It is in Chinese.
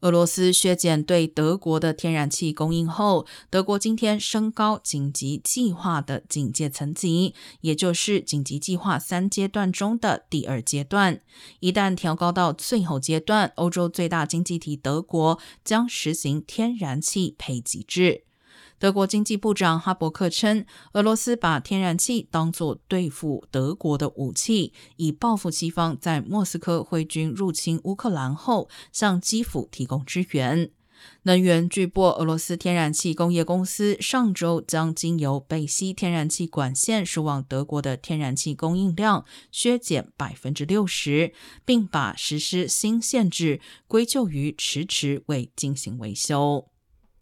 俄罗斯削减对德国的天然气供应后，德国今天升高紧急计划的警戒层级，也就是紧急计划三阶段中的第二阶段。一旦调高到最后阶段，欧洲最大经济体德国将实行天然气配给制。德国经济部长哈伯克称，俄罗斯把天然气当作对付德国的武器，以报复西方在莫斯科挥军入侵乌克兰后向基辅提供支援。能源巨擘俄罗斯天然气工业公司上周将经由北溪天然气管线输往德国的天然气供应量削减百分之六十，并把实施新限制归咎于迟迟未进行维修。